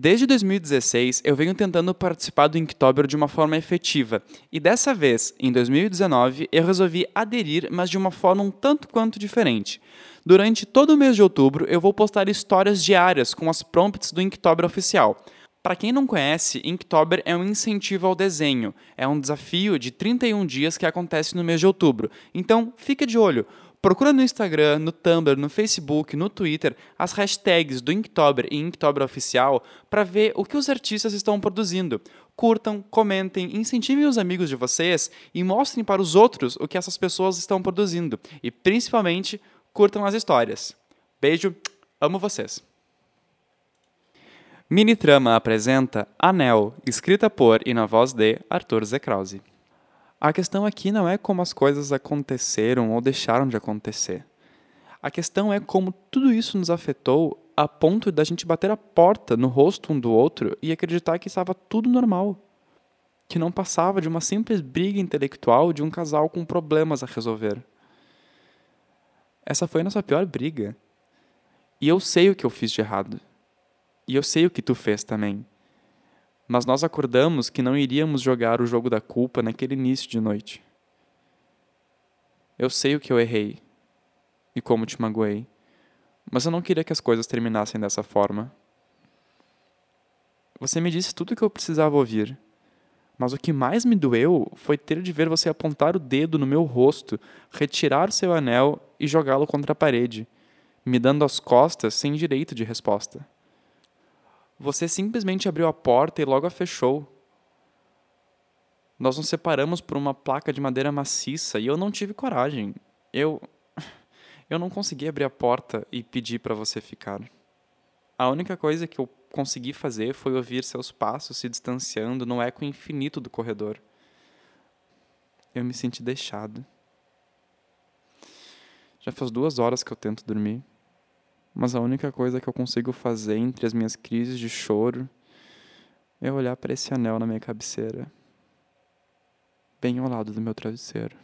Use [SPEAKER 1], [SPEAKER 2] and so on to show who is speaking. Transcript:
[SPEAKER 1] Desde 2016, eu venho tentando participar do Inktober de uma forma efetiva, e dessa vez, em 2019, eu resolvi aderir, mas de uma forma um tanto quanto diferente. Durante todo o mês de outubro, eu vou postar histórias diárias com as prompts do Inktober oficial. Para quem não conhece, Inktober é um incentivo ao desenho. É um desafio de 31 dias que acontece no mês de outubro. Então, fica de olho. Procura no Instagram, no Tumblr, no Facebook, no Twitter as hashtags do Inktober e Inktober Oficial para ver o que os artistas estão produzindo. Curtam, comentem, incentivem os amigos de vocês e mostrem para os outros o que essas pessoas estão produzindo. E principalmente, curtam as histórias. Beijo, amo vocês. Mini Trama apresenta Anel, escrita por e na voz de Arthur Zekrause. A questão aqui não é como as coisas aconteceram ou deixaram de acontecer. A questão é como tudo isso nos afetou a ponto da gente bater a porta no rosto um do outro e acreditar que estava tudo normal. Que não passava de uma simples briga intelectual de um casal com problemas a resolver. Essa foi a nossa pior briga. E eu sei o que eu fiz de errado. E eu sei o que tu fez também mas nós acordamos que não iríamos jogar o jogo da culpa naquele início de noite. Eu sei o que eu errei e como te magoei, mas eu não queria que as coisas terminassem dessa forma. Você me disse tudo o que eu precisava ouvir, mas o que mais me doeu foi ter de ver você apontar o dedo no meu rosto, retirar seu anel e jogá-lo contra a parede, me dando as costas sem direito de resposta. Você simplesmente abriu a porta e logo a fechou. Nós nos separamos por uma placa de madeira maciça e eu não tive coragem. Eu. Eu não consegui abrir a porta e pedir para você ficar. A única coisa que eu consegui fazer foi ouvir seus passos se distanciando no eco infinito do corredor. Eu me senti deixado. Já faz duas horas que eu tento dormir mas a única coisa que eu consigo fazer entre as minhas crises de choro é olhar para esse anel na minha cabeceira, bem ao lado do meu travesseiro.